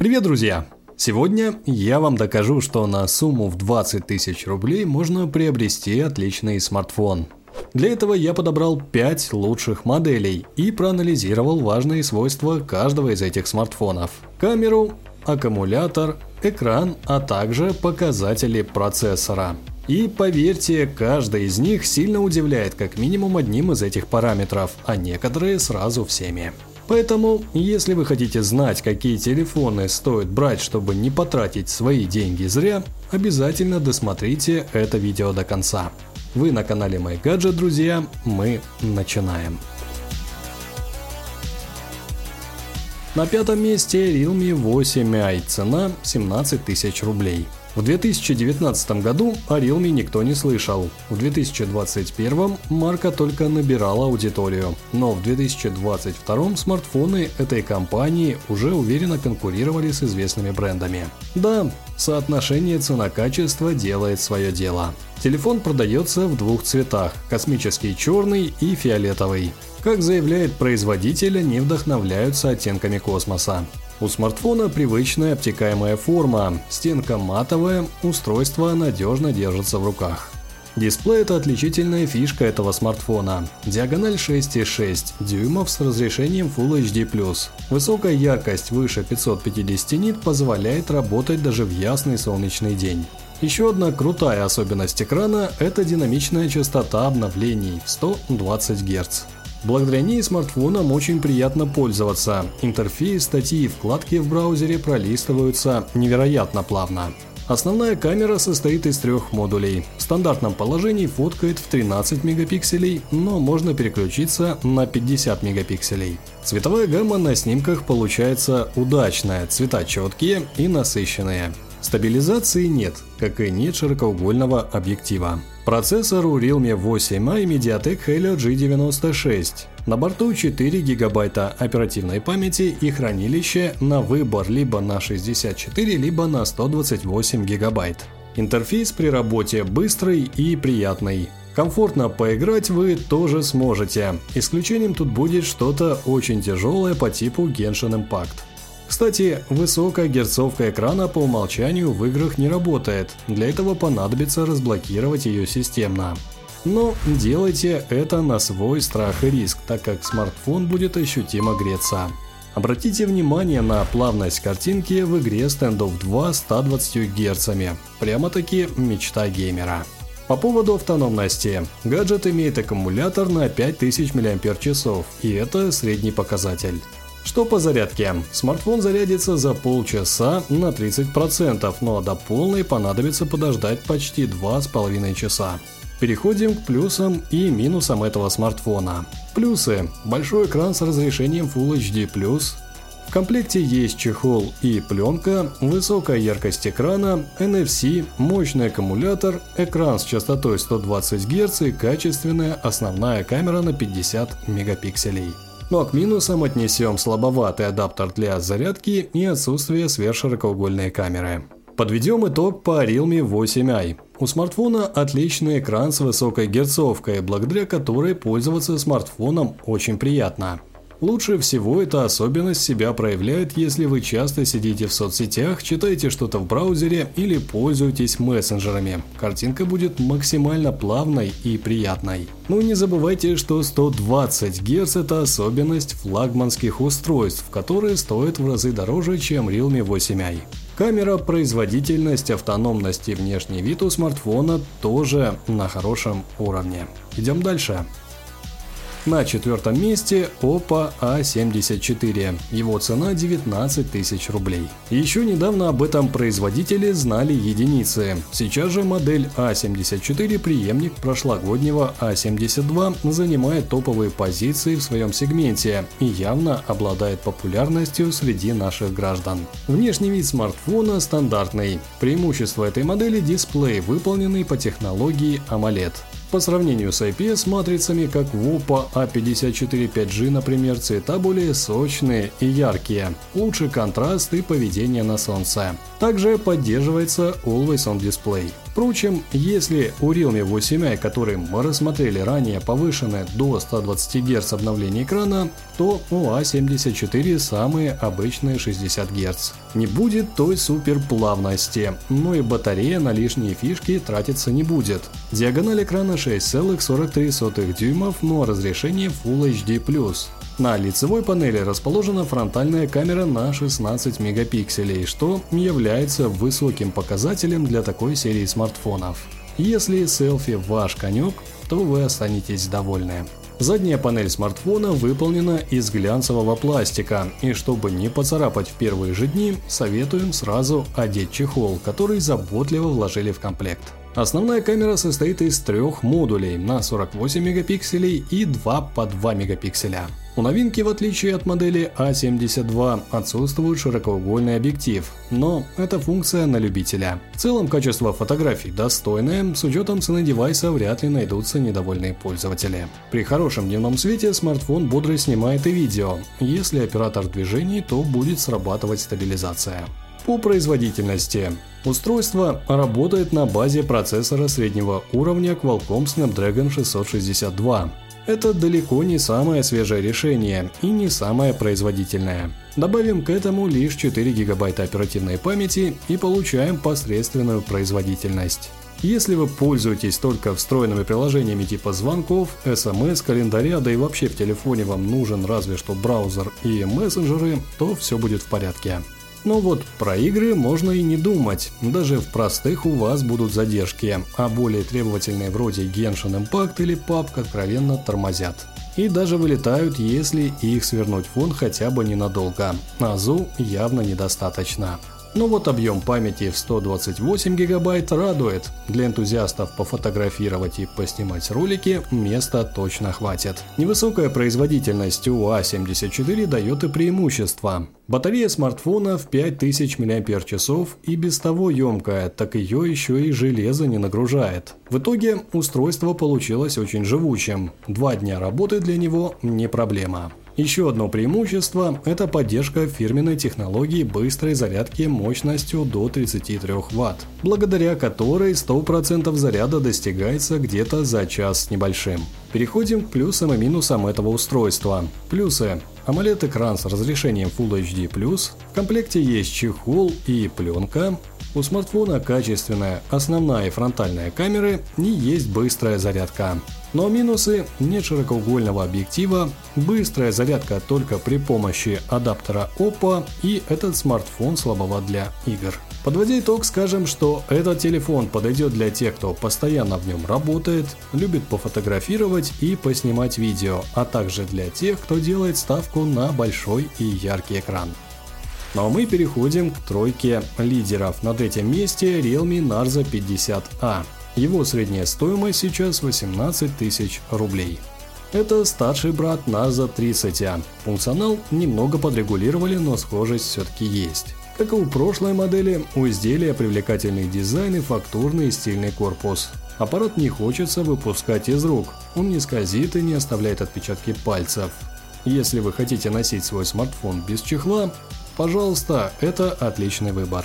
Привет, друзья! Сегодня я вам докажу, что на сумму в 20 тысяч рублей можно приобрести отличный смартфон. Для этого я подобрал 5 лучших моделей и проанализировал важные свойства каждого из этих смартфонов. Камеру, аккумулятор, экран, а также показатели процессора. И поверьте, каждый из них сильно удивляет как минимум одним из этих параметров, а некоторые сразу всеми. Поэтому, если вы хотите знать, какие телефоны стоит брать, чтобы не потратить свои деньги зря, обязательно досмотрите это видео до конца. Вы на канале MyGadget, друзья, мы начинаем. На пятом месте Realme 8i, цена 17 тысяч рублей. В 2019 году о Realme никто не слышал. В 2021 марка только набирала аудиторию. Но в 2022 смартфоны этой компании уже уверенно конкурировали с известными брендами. Да, соотношение цена-качество делает свое дело. Телефон продается в двух цветах – космический черный и фиолетовый. Как заявляет производитель, они вдохновляются оттенками космоса. У смартфона привычная обтекаемая форма, стенка матовая, устройство надежно держится в руках. Дисплей – это отличительная фишка этого смартфона. Диагональ 6,6 дюймов с разрешением Full HD+. Высокая яркость выше 550 нит позволяет работать даже в ясный солнечный день. Еще одна крутая особенность экрана – это динамичная частота обновлений в 120 Гц. Благодаря ней смартфоном очень приятно пользоваться. Интерфейс, статьи и вкладки в браузере пролистываются невероятно плавно. Основная камера состоит из трех модулей. В стандартном положении фоткает в 13 мегапикселей, но можно переключиться на 50 мегапикселей. Цветовая гамма на снимках получается удачная, цвета четкие и насыщенные. Стабилизации нет, как и нет широкоугольного объектива. Процессор у Realme 8i Mediatek Helio G96. На борту 4 гигабайта оперативной памяти и хранилище на выбор либо на 64, либо на 128 гигабайт. Интерфейс при работе быстрый и приятный. Комфортно поиграть вы тоже сможете. Исключением тут будет что-то очень тяжелое по типу Genshin Impact. Кстати, высокая герцовка экрана по умолчанию в играх не работает, для этого понадобится разблокировать ее системно. Но делайте это на свой страх и риск, так как смартфон будет ощутимо греться. Обратите внимание на плавность картинки в игре Standoff 2 120 Гц. Прямо-таки мечта геймера. По поводу автономности. Гаджет имеет аккумулятор на 5000 мАч, и это средний показатель. Что по зарядке? Смартфон зарядится за полчаса на 30%, но до полной понадобится подождать почти 2,5 часа. Переходим к плюсам и минусам этого смартфона. Плюсы. Большой экран с разрешением Full HD+, в комплекте есть чехол и пленка, высокая яркость экрана, NFC, мощный аккумулятор, экран с частотой 120 Гц и качественная основная камера на 50 мегапикселей. Ну а к минусам отнесем слабоватый адаптер для зарядки и отсутствие сверхширокоугольной камеры. Подведем итог по Realme 8i. У смартфона отличный экран с высокой герцовкой, благодаря которой пользоваться смартфоном очень приятно. Лучше всего эта особенность себя проявляет, если вы часто сидите в соцсетях, читаете что-то в браузере или пользуетесь мессенджерами. Картинка будет максимально плавной и приятной. Ну не забывайте, что 120 Гц это особенность флагманских устройств, которые стоят в разы дороже, чем Realme 8i. Камера, производительность, автономность и внешний вид у смартфона тоже на хорошем уровне. Идем дальше. На четвертом месте Oppo A74. Его цена 19 тысяч рублей. Еще недавно об этом производители знали единицы. Сейчас же модель A74, преемник прошлогоднего A72, занимает топовые позиции в своем сегменте и явно обладает популярностью среди наших граждан. Внешний вид смартфона стандартный. Преимущество этой модели – дисплей, выполненный по технологии AMOLED. По сравнению с IPS-матрицами, как в Oppo A54 5G, например, цвета более сочные и яркие, лучший контраст и поведение на солнце. Также поддерживается Always On Display. Впрочем, если у Realme 8i, который мы рассмотрели ранее, повышены до 120 Гц обновления экрана, то у A74 самые обычные 60 Гц. Не будет той супер плавности, но и батарея на лишние фишки тратиться не будет. Диагональ экрана 6,43 дюймов, но разрешение Full HD+. На лицевой панели расположена фронтальная камера на 16 мегапикселей, что является высоким показателем для такой серии смартфонов. Если селфи ваш конек, то вы останетесь довольны. Задняя панель смартфона выполнена из глянцевого пластика, и чтобы не поцарапать в первые же дни, советуем сразу одеть чехол, который заботливо вложили в комплект. Основная камера состоит из трех модулей на 48 мегапикселей и 2 по 2 мегапикселя. У новинки, в отличие от модели A72, а отсутствует широкоугольный объектив, но это функция на любителя. В целом качество фотографий достойное, с учетом цены девайса вряд ли найдутся недовольные пользователи. При хорошем дневном свете смартфон бодро снимает и видео, если оператор движений, то будет срабатывать стабилизация. По производительности. Устройство работает на базе процессора среднего уровня Qualcomm Snapdragon 662. Это далеко не самое свежее решение и не самое производительное. Добавим к этому лишь 4 гигабайта оперативной памяти и получаем посредственную производительность. Если вы пользуетесь только встроенными приложениями типа звонков, смс, календаря, да и вообще в телефоне вам нужен разве что браузер и мессенджеры, то все будет в порядке. Но вот про игры можно и не думать, даже в простых у вас будут задержки, а более требовательные вроде Genshin Impact или PUBG откровенно тормозят. И даже вылетают, если их свернуть фон хотя бы ненадолго. А ЗУ явно недостаточно. Но вот объем памяти в 128 гигабайт радует. Для энтузиастов пофотографировать и поснимать ролики места точно хватит. Невысокая производительность у А74 дает и преимущество. Батарея смартфона в 5000 мАч и без того емкая, так ее еще и железо не нагружает. В итоге устройство получилось очень живучим. Два дня работы для него не проблема. Еще одно преимущество – это поддержка фирменной технологии быстрой зарядки мощностью до 33 Вт, благодаря которой 100% заряда достигается где-то за час с небольшим. Переходим к плюсам и минусам этого устройства. Плюсы. AMOLED-экран с разрешением Full HD+, в комплекте есть чехол и пленка, у смартфона качественная основная и фронтальная камеры и есть быстрая зарядка. Но минусы – нет широкоугольного объектива, быстрая зарядка только при помощи адаптера Oppo и этот смартфон слабоват для игр. Подводя итог, скажем, что этот телефон подойдет для тех, кто постоянно в нем работает, любит пофотографировать и поснимать видео, а также для тех, кто делает ставку на большой и яркий экран. Ну а мы переходим к тройке лидеров. На третьем месте Realme Narza 50A. Его средняя стоимость сейчас 18 тысяч рублей. Это старший брат Narza 30A. Функционал немного подрегулировали, но схожесть все-таки есть. Как и у прошлой модели, у изделия привлекательный дизайн и фактурный и стильный корпус. Аппарат не хочется выпускать из рук, он не скользит и не оставляет отпечатки пальцев. Если вы хотите носить свой смартфон без чехла, пожалуйста, это отличный выбор.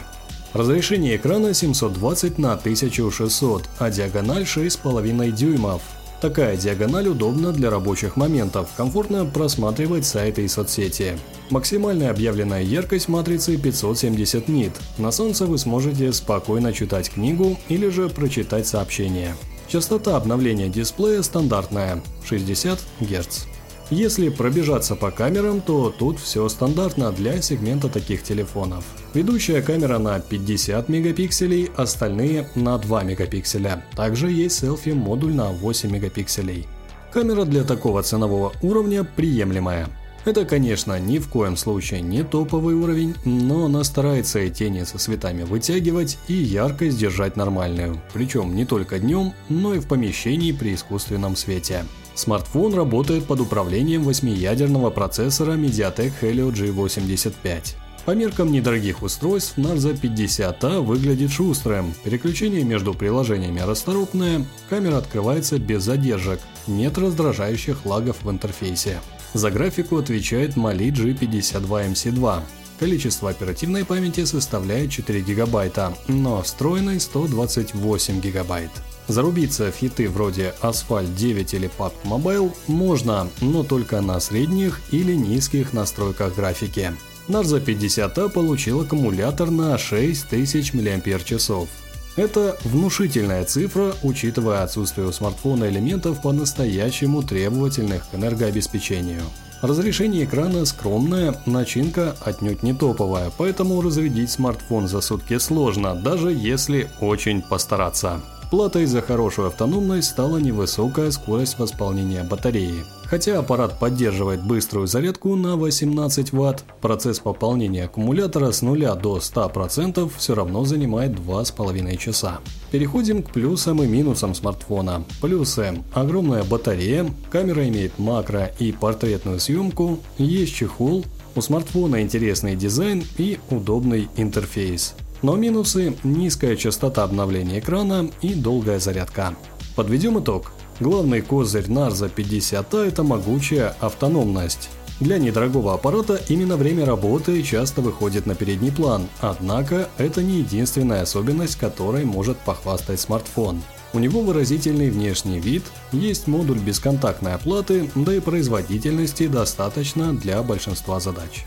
Разрешение экрана 720 на 1600, а диагональ 6,5 дюймов. Такая диагональ удобна для рабочих моментов, комфортно просматривать сайты и соцсети. Максимальная объявленная яркость матрицы 570 нит. На солнце вы сможете спокойно читать книгу или же прочитать сообщение. Частота обновления дисплея стандартная – 60 Гц. Если пробежаться по камерам, то тут все стандартно для сегмента таких телефонов. Ведущая камера на 50 мегапикселей, остальные на 2 мегапикселя. Также есть селфи-модуль на 8 мегапикселей. Камера для такого ценового уровня приемлемая. Это, конечно, ни в коем случае не топовый уровень, но она старается и тени со цветами вытягивать и яркость держать нормальную, причем не только днем, но и в помещении при искусственном свете. Смартфон работает под управлением восьмиядерного процессора MediaTek Helio G85. По меркам недорогих устройств Narza 50A выглядит шустрым, переключение между приложениями расторопное, камера открывается без задержек, нет раздражающих лагов в интерфейсе. За графику отвечает Mali G52MC2. Количество оперативной памяти составляет 4 гигабайта, но встроенной 128 гигабайт. Зарубиться в хиты вроде Asphalt 9 или PUBG Mobile можно, но только на средних или низких настройках графики. Narza 50A получил аккумулятор на 6000 мАч. Это внушительная цифра, учитывая отсутствие у смартфона элементов по-настоящему требовательных к энергообеспечению. Разрешение экрана скромное, начинка отнюдь не топовая, поэтому разрядить смартфон за сутки сложно, даже если очень постараться. Платой за хорошую автономность стала невысокая скорость восполнения батареи. Хотя аппарат поддерживает быструю зарядку на 18 Вт, процесс пополнения аккумулятора с 0 до 100% все равно занимает 2,5 часа. Переходим к плюсам и минусам смартфона. Плюсы. Огромная батарея, камера имеет макро и портретную съемку, есть чехол, у смартфона интересный дизайн и удобный интерфейс. Но минусы – низкая частота обновления экрана и долгая зарядка. Подведем итог. Главный козырь Narza 50 – это могучая автономность. Для недорогого аппарата именно время работы часто выходит на передний план, однако это не единственная особенность, которой может похвастать смартфон. У него выразительный внешний вид, есть модуль бесконтактной оплаты, да и производительности достаточно для большинства задач.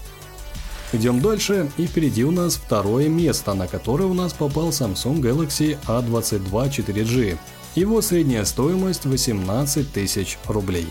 Идем дальше, и впереди у нас второе место, на которое у нас попал Samsung Galaxy A22 4G. Его средняя стоимость 18 тысяч рублей.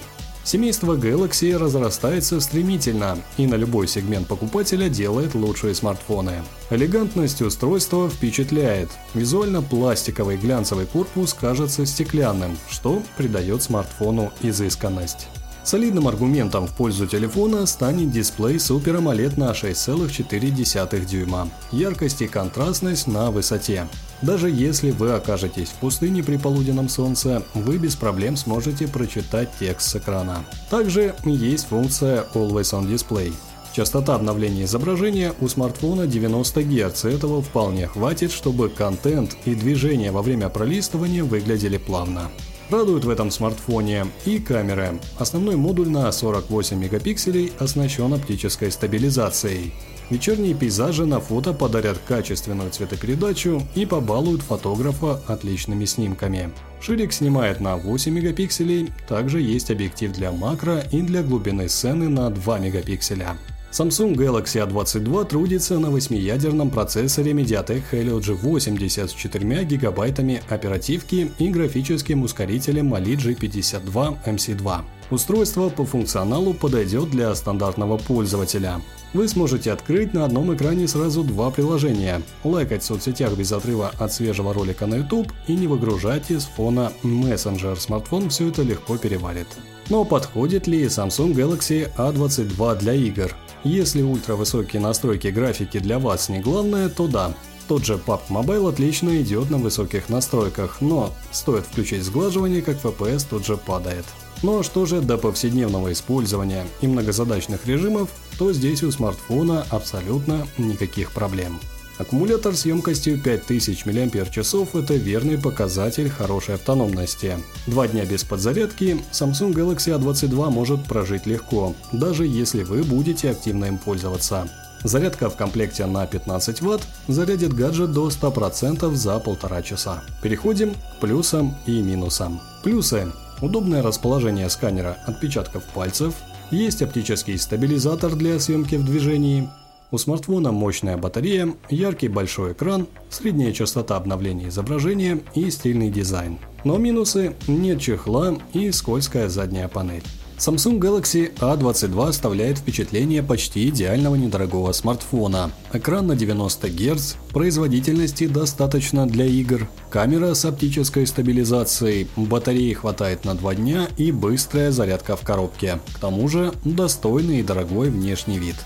Семейство Galaxy разрастается стремительно и на любой сегмент покупателя делает лучшие смартфоны. Элегантность устройства впечатляет. Визуально пластиковый глянцевый корпус кажется стеклянным, что придает смартфону изысканность. Солидным аргументом в пользу телефона станет дисплей Super AMOLED на 6,4 дюйма. Яркость и контрастность на высоте. Даже если вы окажетесь в пустыне при полуденном солнце, вы без проблем сможете прочитать текст с экрана. Также есть функция Always On Display. Частота обновления изображения у смартфона 90 Гц, этого вполне хватит, чтобы контент и движение во время пролистывания выглядели плавно. Радуют в этом смартфоне и камеры. Основной модуль на 48 мегапикселей оснащен оптической стабилизацией. Вечерние пейзажи на фото подарят качественную цветопередачу и побалуют фотографа отличными снимками. Ширик снимает на 8 мегапикселей, также есть объектив для макро и для глубины сцены на 2 мегапикселя. Samsung Galaxy A22 трудится на 8-ядерном процессоре MediaTek Helio G80 с 4 гигабайтами оперативки и графическим ускорителем Mali G52 MC2. Устройство по функционалу подойдет для стандартного пользователя. Вы сможете открыть на одном экране сразу два приложения, лайкать в соцсетях без отрыва от свежего ролика на YouTube и не выгружать из фона Messenger. Смартфон все это легко переварит. Но подходит ли Samsung Galaxy A22 для игр? Если ультравысокие настройки графики для вас не главное, то да. Тот же PUBG Mobile отлично идет на высоких настройках, но стоит включить сглаживание, как FPS тут же падает. Ну а что же до повседневного использования и многозадачных режимов, то здесь у смартфона абсолютно никаких проблем. Аккумулятор с емкостью 5000 мАч – это верный показатель хорошей автономности. Два дня без подзарядки Samsung Galaxy A22 может прожить легко, даже если вы будете активно им пользоваться. Зарядка в комплекте на 15 Вт зарядит гаджет до 100% за полтора часа. Переходим к плюсам и минусам. Плюсы. Удобное расположение сканера отпечатков пальцев, есть оптический стабилизатор для съемки в движении, у смартфона мощная батарея, яркий большой экран, средняя частота обновления изображения и стильный дизайн. Но минусы – нет чехла и скользкая задняя панель. Samsung Galaxy A22 оставляет впечатление почти идеального недорогого смартфона. Экран на 90 Гц, производительности достаточно для игр, камера с оптической стабилизацией, батареи хватает на 2 дня и быстрая зарядка в коробке. К тому же достойный и дорогой внешний вид.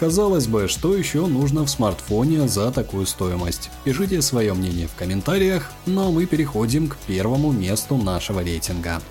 Казалось бы, что еще нужно в смартфоне за такую стоимость? Пишите свое мнение в комментариях, но мы переходим к первому месту нашего рейтинга.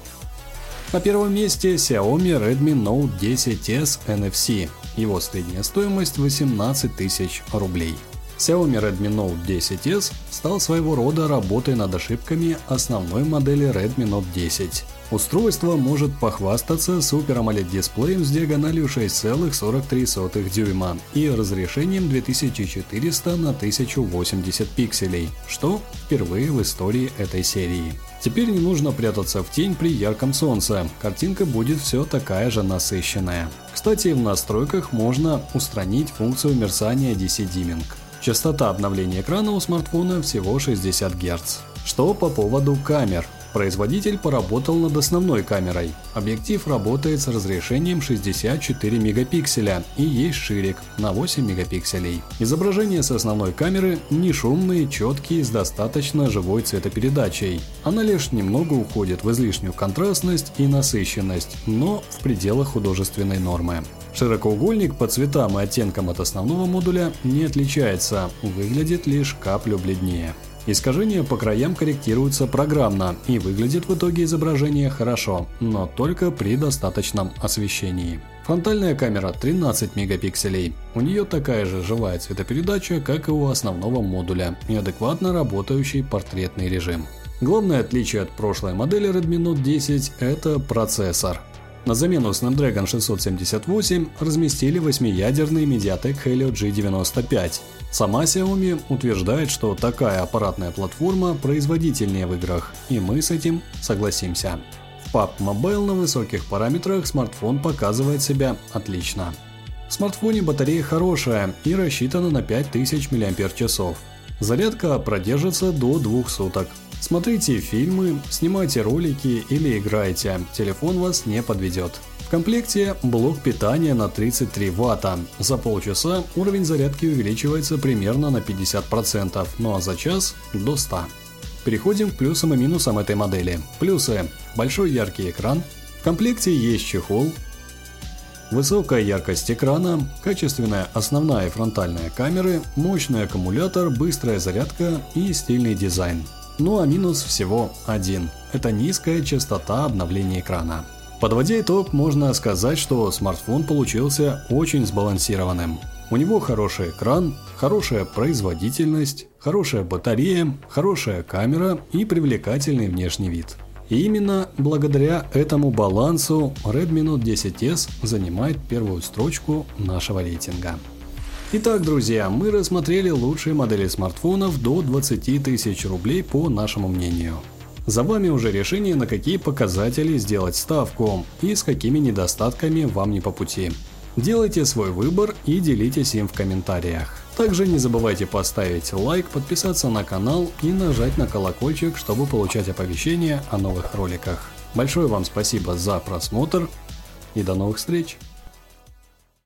На первом месте Xiaomi Redmi Note 10s NFC. Его средняя стоимость 18 тысяч рублей. Xiaomi Redmi Note 10s стал своего рода работой над ошибками основной модели Redmi Note 10. Устройство может похвастаться Super AMOLED дисплеем с диагональю 6,43 дюйма и разрешением 2400 на 1080 пикселей, что впервые в истории этой серии. Теперь не нужно прятаться в тень при ярком солнце, картинка будет все такая же насыщенная. Кстати, в настройках можно устранить функцию мерцания DC Dimming. Частота обновления экрана у смартфона всего 60 Гц. Что по поводу камер? Производитель поработал над основной камерой. Объектив работает с разрешением 64 мегапикселя и есть ширик на 8 мегапикселей. Изображения с основной камеры не шумные, четкие, с достаточно живой цветопередачей. Она лишь немного уходит в излишнюю контрастность и насыщенность, но в пределах художественной нормы. Широкоугольник по цветам и оттенкам от основного модуля не отличается, выглядит лишь каплю бледнее. Искажения по краям корректируются программно и выглядит в итоге изображение хорошо, но только при достаточном освещении. Фронтальная камера 13 мегапикселей. У нее такая же живая цветопередача, как и у основного модуля, и адекватно работающий портретный режим. Главное отличие от прошлой модели Redmi Note 10 – это процессор. На замену Snapdragon 678 разместили 8-ядерный MediaTek Helio G95. Сама Xiaomi утверждает, что такая аппаратная платформа производительнее в играх, и мы с этим согласимся. В PUBG Mobile на высоких параметрах смартфон показывает себя отлично. В смартфоне батарея хорошая и рассчитана на 5000 мАч. Зарядка продержится до 2 суток. Смотрите фильмы, снимайте ролики или играйте, телефон вас не подведет. В комплекте блок питания на 33 Ватта. За полчаса уровень зарядки увеличивается примерно на 50%, ну а за час до 100. Переходим к плюсам и минусам этой модели. Плюсы. Большой яркий экран. В комплекте есть чехол. Высокая яркость экрана, качественная основная и фронтальная камеры, мощный аккумулятор, быстрая зарядка и стильный дизайн. Ну а минус всего один – это низкая частота обновления экрана. Подводя итог, можно сказать, что смартфон получился очень сбалансированным. У него хороший экран, хорошая производительность, хорошая батарея, хорошая камера и привлекательный внешний вид. И именно благодаря этому балансу Redmi Note 10s занимает первую строчку нашего рейтинга. Итак, друзья, мы рассмотрели лучшие модели смартфонов до 20 тысяч рублей по нашему мнению. За вами уже решение, на какие показатели сделать ставку и с какими недостатками вам не по пути. Делайте свой выбор и делитесь им в комментариях. Также не забывайте поставить лайк, подписаться на канал и нажать на колокольчик, чтобы получать оповещения о новых роликах. Большое вам спасибо за просмотр и до новых встреч!